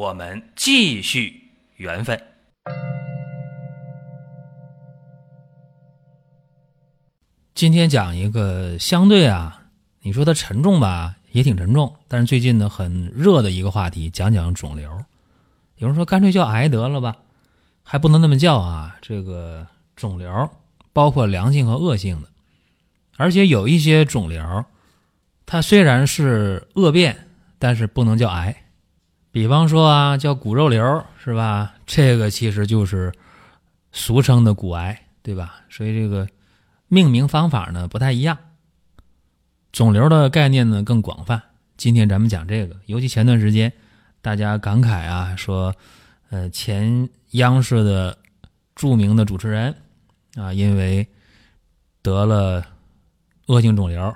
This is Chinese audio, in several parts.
我们继续缘分。今天讲一个相对啊，你说它沉重吧，也挺沉重，但是最近呢很热的一个话题，讲讲肿瘤。有人说干脆叫癌得了吧，还不能那么叫啊。这个肿瘤包括良性和恶性的，而且有一些肿瘤，它虽然是恶变，但是不能叫癌。比方说啊，叫骨肉瘤是吧？这个其实就是俗称的骨癌，对吧？所以这个。命名方法呢不太一样，肿瘤的概念呢更广泛。今天咱们讲这个，尤其前段时间大家感慨啊，说，呃，前央视的著名的主持人啊，因为得了恶性肿瘤，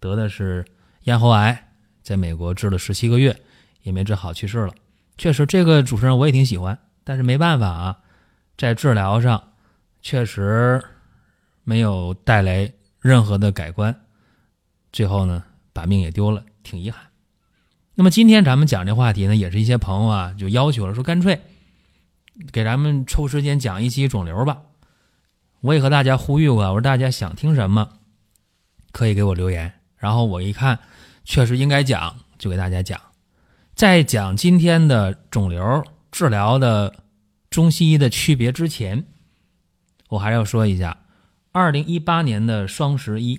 得的是咽喉癌，在美国治了十七个月也没治好，去世了。确实，这个主持人我也挺喜欢，但是没办法啊，在治疗上确实。没有带来任何的改观，最后呢，把命也丢了，挺遗憾。那么今天咱们讲这话题呢，也是一些朋友啊就要求了，说干脆给咱们抽时间讲一期肿瘤吧。我也和大家呼吁过，我说大家想听什么，可以给我留言。然后我一看，确实应该讲，就给大家讲。在讲今天的肿瘤治疗的中西医的区别之前，我还要说一下。二零一八年的双十一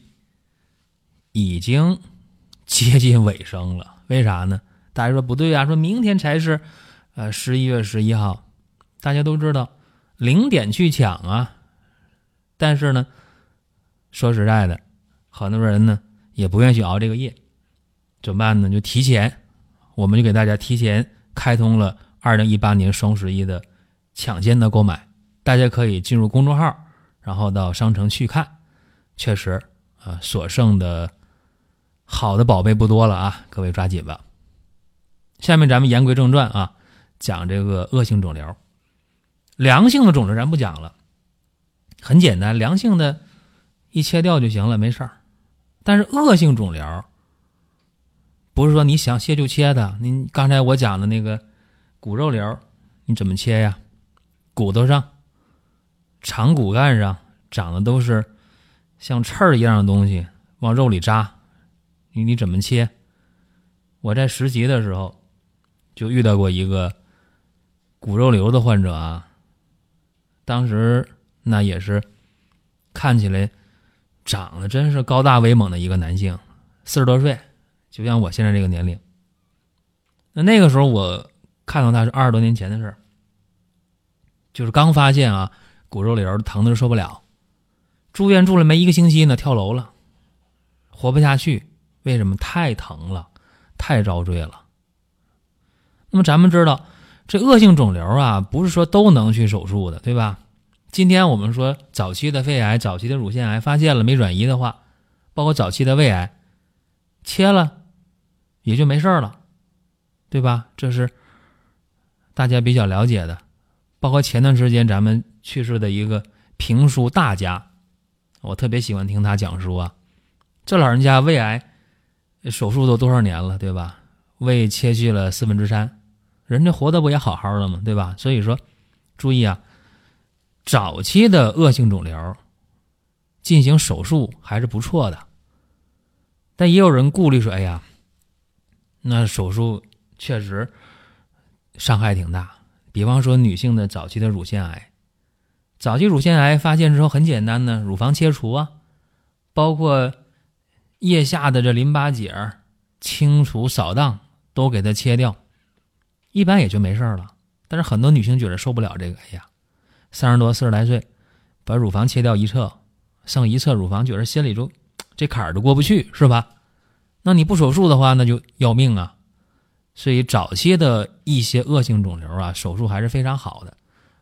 已经接近尾声了，为啥呢？大家说不对啊，说明天才是呃十一月十一号。大家都知道零点去抢啊，但是呢，说实在的，很多人呢也不愿意去熬这个夜，怎么办呢？就提前，我们就给大家提前开通了二零一八年双十一的抢先的购买，大家可以进入公众号。然后到商城去看，确实啊，所剩的好的宝贝不多了啊，各位抓紧吧。下面咱们言归正传啊，讲这个恶性肿瘤。良性的肿瘤咱不讲了，很简单，良性的一切掉就行了，没事儿。但是恶性肿瘤不是说你想切就切的。您刚才我讲的那个骨肉瘤，你怎么切呀？骨头上。长骨干上长的都是像刺儿一样的东西，往肉里扎，你你怎么切？我在实习的时候就遇到过一个骨肉瘤的患者啊，当时那也是看起来长得真是高大威猛的一个男性，四十多岁，就像我现在这个年龄。那那个时候我看到他是二十多年前的事儿，就是刚发现啊。骨肉瘤疼的受不了，住院住了没一个星期呢，跳楼了，活不下去。为什么？太疼了，太遭罪了。那么咱们知道，这恶性肿瘤啊，不是说都能去手术的，对吧？今天我们说早期的肺癌、早期的乳腺癌发现了没转移的话，包括早期的胃癌，切了也就没事了，对吧？这是大家比较了解的。包括前段时间咱们。去世的一个评书大家，我特别喜欢听他讲书啊。这老人家胃癌手术都多少年了，对吧？胃切去了四分之三，人家活的不也好好的吗？对吧？所以说，注意啊，早期的恶性肿瘤进行手术还是不错的。但也有人顾虑说：“哎呀，那手术确实伤害挺大。”比方说，女性的早期的乳腺癌。早期乳腺癌发现之后很简单呢，乳房切除啊，包括腋下的这淋巴结清除扫荡都给它切掉，一般也就没事了。但是很多女性觉得受不了这个，哎呀，三十多四十来岁，把乳房切掉一侧，剩一侧乳房，觉得心里就这坎儿都过不去，是吧？那你不手术的话，那就要命啊。所以早期的一些恶性肿瘤啊，手术还是非常好的，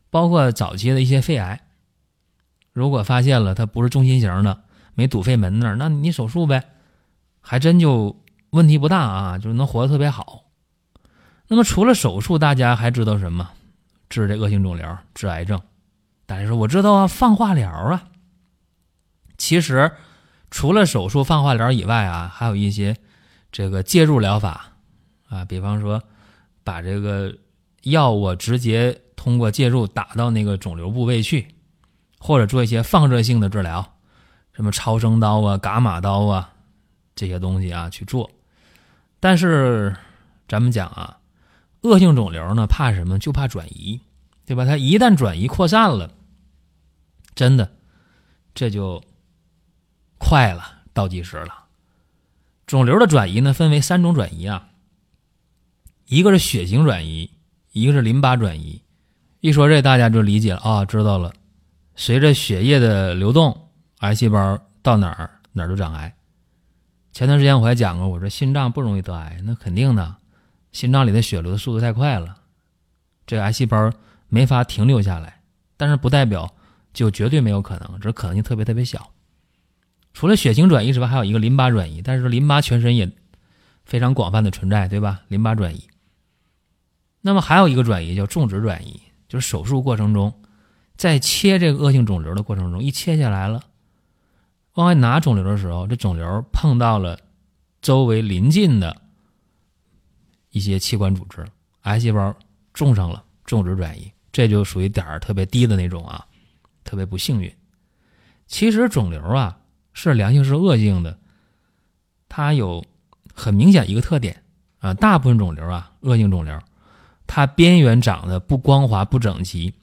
包括早期的一些肺癌，如果发现了它不是中心型的，没堵肺门那儿，那你手术呗，还真就问题不大啊，就是能活得特别好。那么除了手术，大家还知道什么？治这恶性肿瘤、治癌症？大家说我知道啊，放化疗啊。其实除了手术、放化疗以外啊，还有一些这个介入疗法啊，比方说把这个药物直接通过介入打到那个肿瘤部位去，或者做一些放射性的治疗，什么超声刀啊、伽马刀啊这些东西啊去做。但是咱们讲啊。恶性肿瘤呢，怕什么？就怕转移，对吧？它一旦转移扩散了，真的这就快了，倒计时了。肿瘤的转移呢，分为三种转移啊，一个是血型转移，一个是淋巴转移。一说这，大家就理解了啊，知道了。随着血液的流动，癌细胞到哪儿哪儿都长癌。前段时间我还讲过，我说心脏不容易得癌，那肯定的。心脏里的血流的速度太快了，这个癌细胞没法停留下来，但是不代表就绝对没有可能，只是可能性特别特别小。除了血型转移之外，还有一个淋巴转移，但是淋巴全身也非常广泛的存在，对吧？淋巴转移。那么还有一个转移叫种植转移，就是手术过程中，在切这个恶性肿瘤的过程中，一切下来了，往外拿肿瘤的时候，这肿瘤碰到了周围邻近的。一些器官组织，癌细胞种上了，种植转移，这就属于点儿特别低的那种啊，特别不幸运。其实肿瘤啊是良性是恶性的，它有很明显一个特点啊，大部分肿瘤啊，恶性肿瘤，它边缘长得不光滑、不整齐，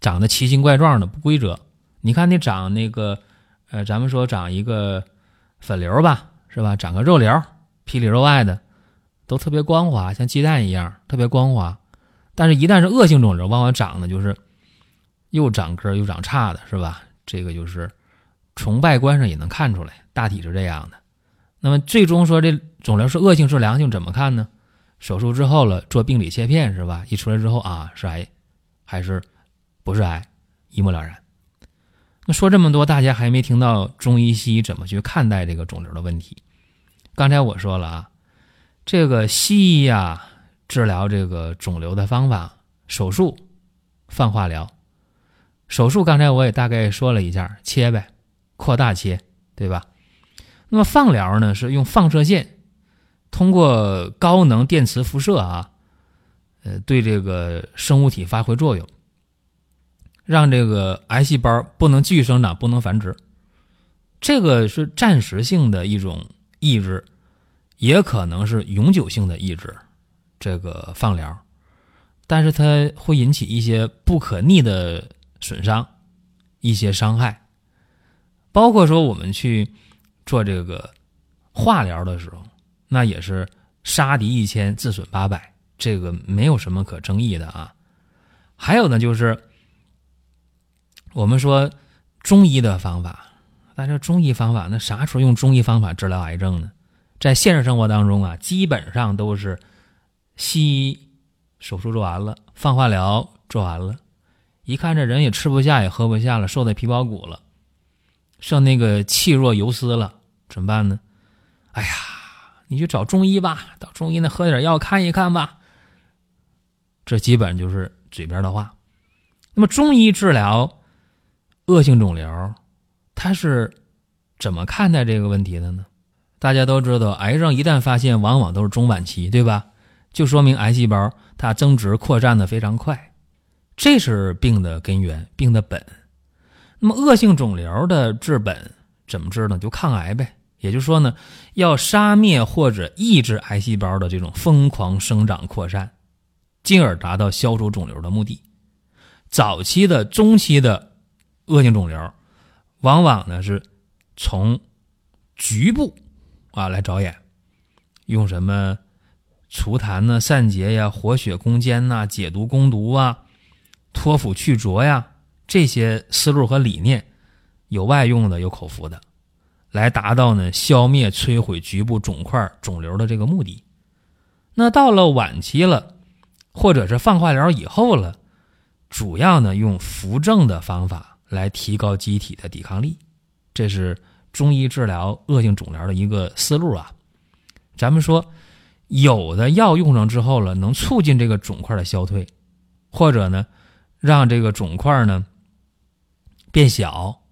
长得奇形怪状的、不规则。你看你长那个，呃，咱们说长一个粉瘤吧，是吧？长个肉瘤，皮里肉外的。都特别光滑，像鸡蛋一样，特别光滑。但是，一旦是恶性肿瘤，往往长的就是又长个又长叉的，是吧？这个就是从外观上也能看出来，大体是这样的。那么，最终说这肿瘤是恶性是良性，怎么看呢？手术之后了，做病理切片，是吧？一出来之后啊，是癌还是不是癌，一目了然。那说这么多，大家还没听到中医西医怎么去看待这个肿瘤的问题。刚才我说了啊。这个西医呀，治疗这个肿瘤的方法，手术、放化疗。手术刚才我也大概说了一下，切呗，扩大切，对吧？那么放疗呢，是用放射线，通过高能电磁辐射啊，呃，对这个生物体发挥作用，让这个癌细胞不能继续生长，不能繁殖。这个是暂时性的一种抑制。也可能是永久性的抑制这个放疗，但是它会引起一些不可逆的损伤，一些伤害，包括说我们去做这个化疗的时候，那也是杀敌一千自损八百，这个没有什么可争议的啊。还有呢，就是我们说中医的方法，但是中医方法那啥时候用中医方法治疗癌症呢？在现实生活当中啊，基本上都是西医手术做完了，放化疗做完了，一看这人也吃不下也喝不下了，瘦的皮包骨了，剩那个气若游丝了，怎么办呢？哎呀，你去找中医吧，到中医那喝点药看一看吧。这基本就是嘴边的话。那么中医治疗恶性肿瘤，它是怎么看待这个问题的呢？大家都知道，癌症一旦发现，往往都是中晚期，对吧？就说明癌细胞它增殖扩散的非常快，这是病的根源，病的本。那么恶性肿瘤的治本怎么治呢？就抗癌呗。也就是说呢，要杀灭或者抑制癌细胞的这种疯狂生长扩散，进而达到消除肿瘤的目的。早期的、中期的恶性肿瘤，往往呢是从局部。啊，来着眼，用什么除痰呢、散结呀、活血攻坚呐、解毒攻毒啊、脱腐去浊呀，这些思路和理念，有外用的，有口服的，来达到呢消灭、摧毁局部肿块、肿瘤的这个目的。那到了晚期了，或者是放化疗以后了，主要呢用扶正的方法来提高机体的抵抗力，这是中医治疗恶性肿瘤的一个思路啊。咱们说，有的药用上之后了，能促进这个肿块的消退，或者呢，让这个肿块呢变小。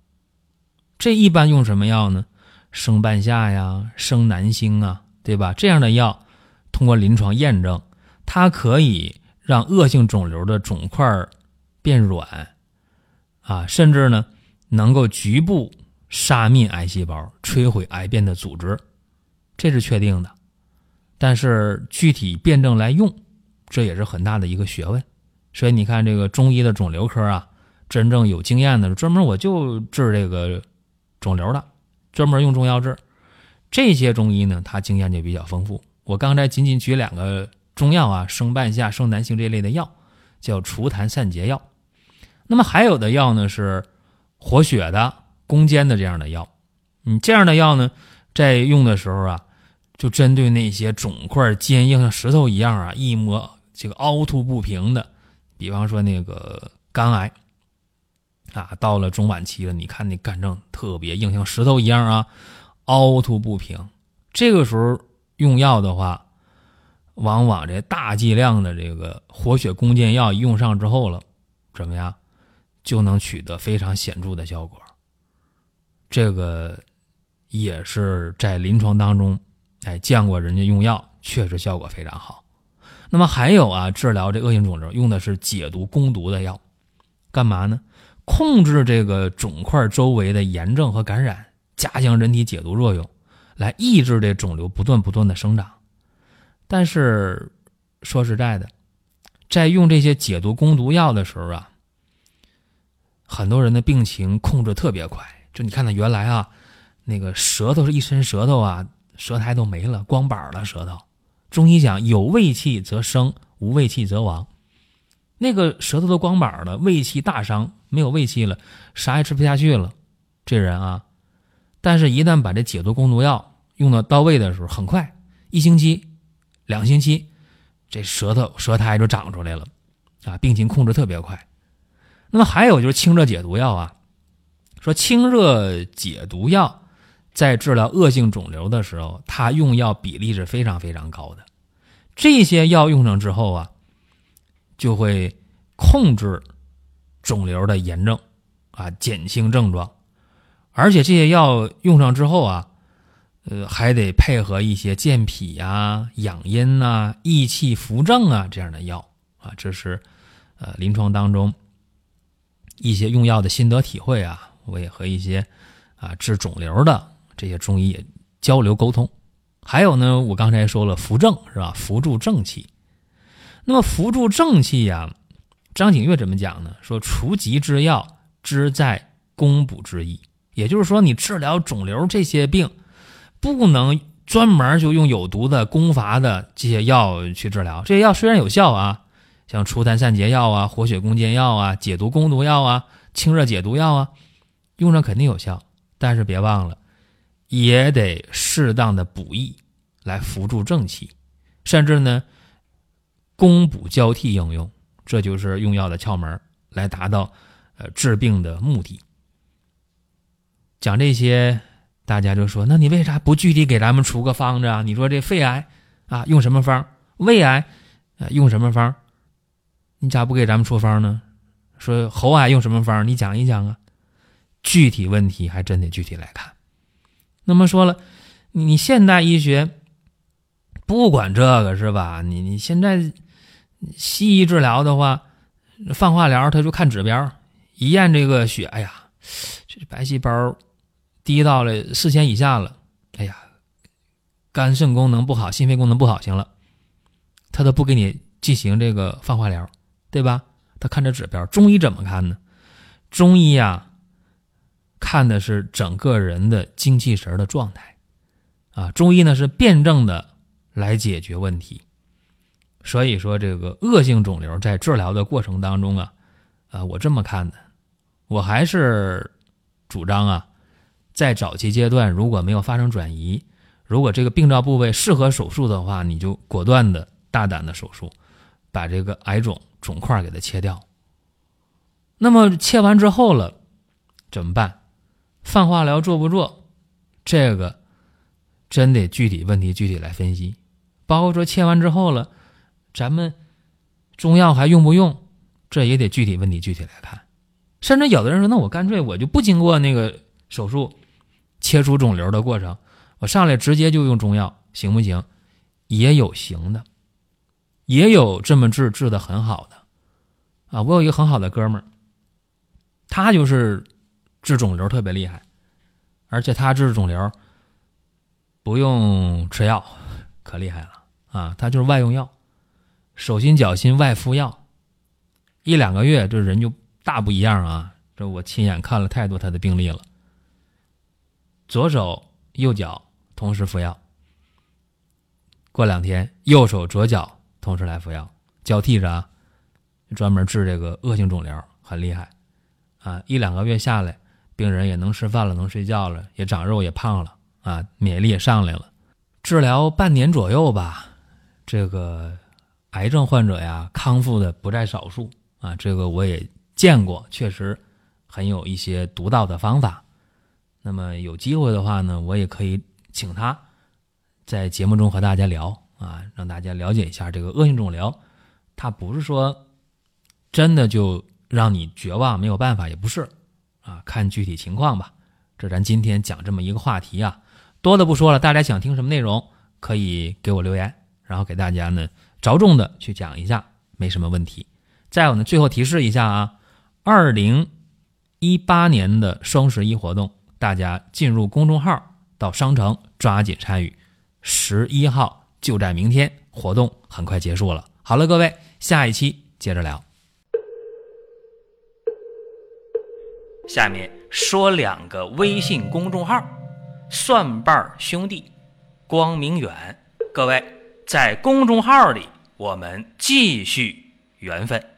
这一般用什么药呢？生半夏呀，生南星啊，对吧？这样的药通过临床验证，它可以让恶性肿瘤的肿块变软，啊，甚至呢能够局部杀灭癌细胞，摧毁癌变的组织，这是确定的。但是具体辩证来用，这也是很大的一个学问。所以你看，这个中医的肿瘤科啊，真正有经验的，专门我就治这个。肿瘤的，专门用中药治，这些中医呢，他经验就比较丰富。我刚才仅仅举两个中药啊，生半夏、生南星这类的药，叫除痰散结药。那么还有的药呢，是活血的、攻坚的这样的药。你这样的药呢，在用的时候啊，就针对那些肿块坚硬像石头一样啊，一摸这个凹凸不平的，比方说那个肝癌。啊，到了中晚期了，你看那肝症特别硬，像石头一样啊，凹凸不平。这个时候用药的话，往往这大剂量的这个活血攻坚药用上之后了，怎么样，就能取得非常显著的效果。这个也是在临床当中，哎，见过人家用药，确实效果非常好。那么还有啊，治疗这恶性肿瘤用的是解毒攻毒的药，干嘛呢？控制这个肿块周围的炎症和感染，加强人体解毒作用，来抑制这肿瘤不断不断的生长。但是说实在的，在用这些解毒攻毒药的时候啊，很多人的病情控制特别快。就你看他原来啊，那个舌头是一伸舌头啊，舌苔都没了，光板了舌头。中医讲有胃气则生，无胃气则亡。那个舌头都光板了，胃气大伤。没有胃气了，啥也吃不下去了，这人啊，但是，一旦把这解毒攻毒药用到到位的时候，很快，一星期、两星期，这舌头舌苔就长出来了，啊，病情控制特别快。那么还有就是清热解毒药啊，说清热解毒药在治疗恶性肿瘤的时候，它用药比例是非常非常高的。这些药用上之后啊，就会控制。肿瘤的炎症，啊，减轻症状，而且这些药用上之后啊，呃，还得配合一些健脾呀、养阴呐、益气扶正啊这样的药啊，这是呃临床当中一些用药的心得体会啊。我也和一些啊治肿瘤的这些中医也交流沟通。还有呢，我刚才说了扶正是吧？扶助正气。那么扶助正气呀。张景岳怎么讲呢？说除疾之药，之在攻补之意。也就是说，你治疗肿瘤这些病，不能专门就用有毒的攻伐的这些药去治疗。这些药虽然有效啊，像除痰散结药啊、活血攻坚药啊、解毒攻毒药啊、清热解毒药啊，用上肯定有效。但是别忘了，也得适当的补益，来扶助正气，甚至呢，攻补交替应用。这就是用药的窍门，来达到呃治病的目的。讲这些，大家就说：那你为啥不具体给咱们出个方子啊？你说这肺癌啊用什么方？胃癌啊用什么方？你咋不给咱们出方呢？说喉癌用什么方？你讲一讲啊。具体问题还真得具体来看。那么说了，你现代医学不管这个是吧？你你现在。西医治疗的话，放化疗他就看指标，一验这个血，哎呀，这白细胞低到了四千以下了，哎呀，肝肾功能不好，心肺功能不好，行了，他都不给你进行这个放化疗，对吧？他看这指标。中医怎么看呢？中医呀，看的是整个人的精气神的状态，啊，中医呢是辩证的来解决问题。所以说，这个恶性肿瘤在治疗的过程当中啊，啊，我这么看的，我还是主张啊，在早期阶段如果没有发生转移，如果这个病灶部位适合手术的话，你就果断的大胆的手术，把这个癌肿肿块给它切掉。那么切完之后了，怎么办？放化疗做不做？这个真得具体问题具体来分析。包括说切完之后了，咱们中药还用不用？这也得具体问题具体来看。甚至有的人说，那我干脆我就不经过那个手术切除肿瘤的过程，我上来直接就用中药，行不行？也有行的，也有这么治治的很好的。啊，我有一个很好的哥们儿，他就是治肿瘤特别厉害，而且他治肿瘤不用吃药，可厉害了啊！他就是外用药，手心脚心外敷药，一两个月这人就。大不一样啊！这我亲眼看了太多他的病例了。左手右脚同时服药，过两天右手左脚同时来服药，交替着啊，专门治这个恶性肿瘤，很厉害啊！一两个月下来，病人也能吃饭了，能睡觉了，也长肉，也胖了啊，免疫力也上来了。治疗半年左右吧，这个癌症患者呀，康复的不在少数啊。这个我也。见过，确实很有一些独到的方法。那么有机会的话呢，我也可以请他在节目中和大家聊啊，让大家了解一下这个恶性肿瘤。它不是说真的就让你绝望没有办法，也不是啊，看具体情况吧。这咱今天讲这么一个话题啊，多的不说了。大家想听什么内容，可以给我留言，然后给大家呢着重的去讲一下，没什么问题。再有呢，最后提示一下啊。二零一八年的双十一活动，大家进入公众号到商城抓紧参与。十一号就在明天，活动很快结束了。好了，各位，下一期接着聊。下面说两个微信公众号：蒜瓣兄弟、光明远。各位在公众号里，我们继续缘分。